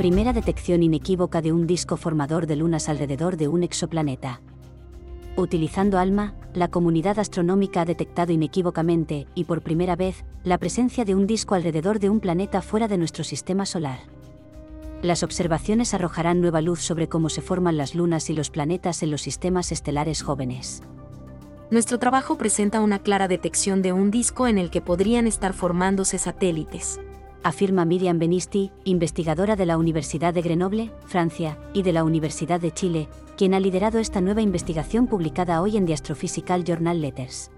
Primera detección inequívoca de un disco formador de lunas alrededor de un exoplaneta. Utilizando ALMA, la comunidad astronómica ha detectado inequívocamente, y por primera vez, la presencia de un disco alrededor de un planeta fuera de nuestro sistema solar. Las observaciones arrojarán nueva luz sobre cómo se forman las lunas y los planetas en los sistemas estelares jóvenes. Nuestro trabajo presenta una clara detección de un disco en el que podrían estar formándose satélites afirma Miriam Benisti, investigadora de la Universidad de Grenoble, Francia, y de la Universidad de Chile, quien ha liderado esta nueva investigación publicada hoy en The Astrophysical Journal Letters.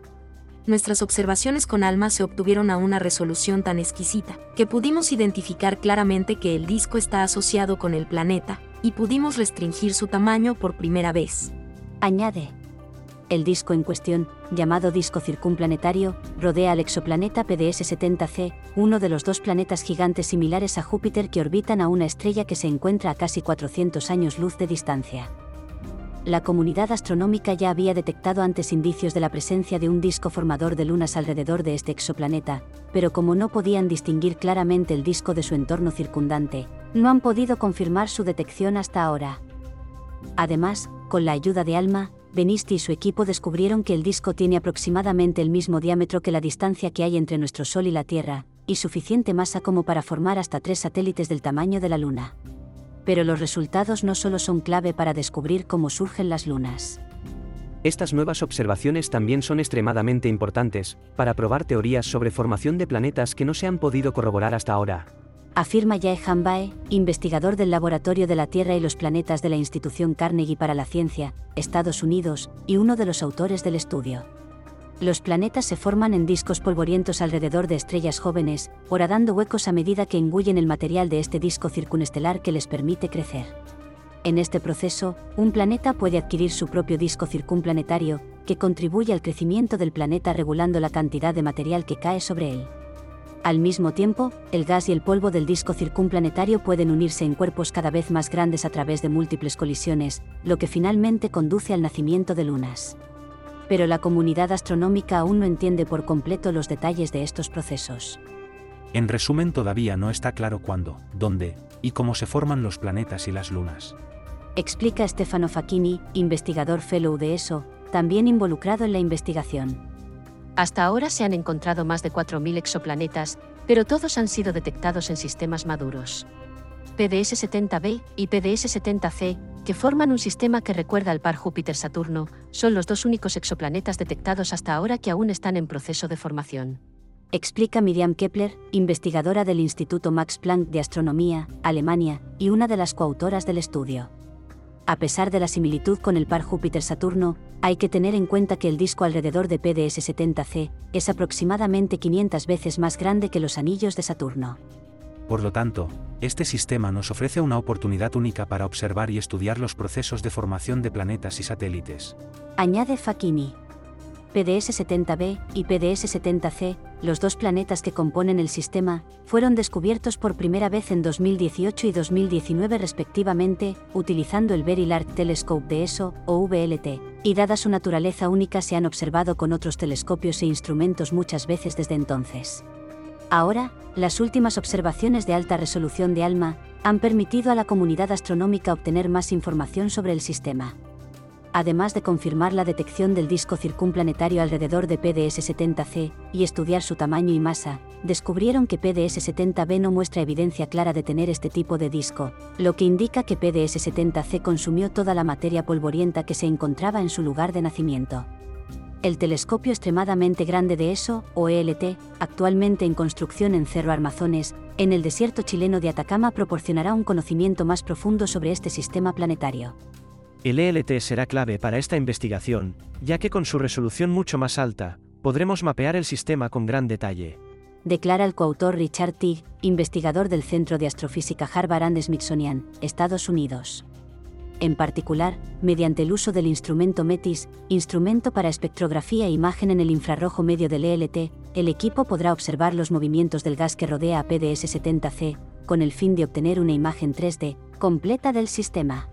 Nuestras observaciones con ALMA se obtuvieron a una resolución tan exquisita, que pudimos identificar claramente que el disco está asociado con el planeta, y pudimos restringir su tamaño por primera vez. Añade el disco en cuestión, llamado disco circunplanetario, rodea al exoplaneta PDS-70c, uno de los dos planetas gigantes similares a Júpiter que orbitan a una estrella que se encuentra a casi 400 años luz de distancia. La comunidad astronómica ya había detectado antes indicios de la presencia de un disco formador de lunas alrededor de este exoplaneta, pero como no podían distinguir claramente el disco de su entorno circundante, no han podido confirmar su detección hasta ahora. Además, con la ayuda de ALMA, Benisti y su equipo descubrieron que el disco tiene aproximadamente el mismo diámetro que la distancia que hay entre nuestro Sol y la Tierra, y suficiente masa como para formar hasta tres satélites del tamaño de la Luna. Pero los resultados no solo son clave para descubrir cómo surgen las lunas. Estas nuevas observaciones también son extremadamente importantes, para probar teorías sobre formación de planetas que no se han podido corroborar hasta ahora afirma Jae Hanbae, investigador del Laboratorio de la Tierra y los Planetas de la Institución Carnegie para la Ciencia, Estados Unidos, y uno de los autores del estudio. Los planetas se forman en discos polvorientos alrededor de estrellas jóvenes, horadando huecos a medida que engullen el material de este disco circunestelar que les permite crecer. En este proceso, un planeta puede adquirir su propio disco circunplanetario, que contribuye al crecimiento del planeta regulando la cantidad de material que cae sobre él. Al mismo tiempo, el gas y el polvo del disco circunplanetario pueden unirse en cuerpos cada vez más grandes a través de múltiples colisiones, lo que finalmente conduce al nacimiento de lunas. Pero la comunidad astronómica aún no entiende por completo los detalles de estos procesos. En resumen, todavía no está claro cuándo, dónde y cómo se forman los planetas y las lunas. Explica Stefano Facchini, investigador fellow de ESO, también involucrado en la investigación. Hasta ahora se han encontrado más de 4.000 exoplanetas, pero todos han sido detectados en sistemas maduros. PDS-70b y PDS-70c, que forman un sistema que recuerda al par Júpiter-Saturno, son los dos únicos exoplanetas detectados hasta ahora que aún están en proceso de formación. Explica Miriam Kepler, investigadora del Instituto Max Planck de Astronomía, Alemania, y una de las coautoras del estudio. A pesar de la similitud con el par Júpiter-Saturno, hay que tener en cuenta que el disco alrededor de PDS-70c es aproximadamente 500 veces más grande que los anillos de Saturno. Por lo tanto, este sistema nos ofrece una oportunidad única para observar y estudiar los procesos de formación de planetas y satélites. Añade Facchini. PDS-70b y PDS-70c, los dos planetas que componen el sistema, fueron descubiertos por primera vez en 2018 y 2019 respectivamente, utilizando el Very Large Telescope de ESO, o VLT, y dada su naturaleza única se han observado con otros telescopios e instrumentos muchas veces desde entonces. Ahora, las últimas observaciones de alta resolución de ALMA han permitido a la comunidad astronómica obtener más información sobre el sistema además de confirmar la detección del disco circunplanetario alrededor de PDS-70c y estudiar su tamaño y masa, descubrieron que PDS-70b no muestra evidencia clara de tener este tipo de disco, lo que indica que PDS-70c consumió toda la materia polvorienta que se encontraba en su lugar de nacimiento. El telescopio extremadamente grande de ESO, o ELT, actualmente en construcción en Cerro Armazones, en el desierto chileno de Atacama proporcionará un conocimiento más profundo sobre este sistema planetario. El ELT será clave para esta investigación, ya que con su resolución mucho más alta, podremos mapear el sistema con gran detalle. Declara el coautor Richard Teague, investigador del Centro de Astrofísica Harvard and Smithsonian, Estados Unidos. En particular, mediante el uso del instrumento METIS, instrumento para espectrografía e imagen en el infrarrojo medio del ELT, el equipo podrá observar los movimientos del gas que rodea a PDS-70C, con el fin de obtener una imagen 3D completa del sistema.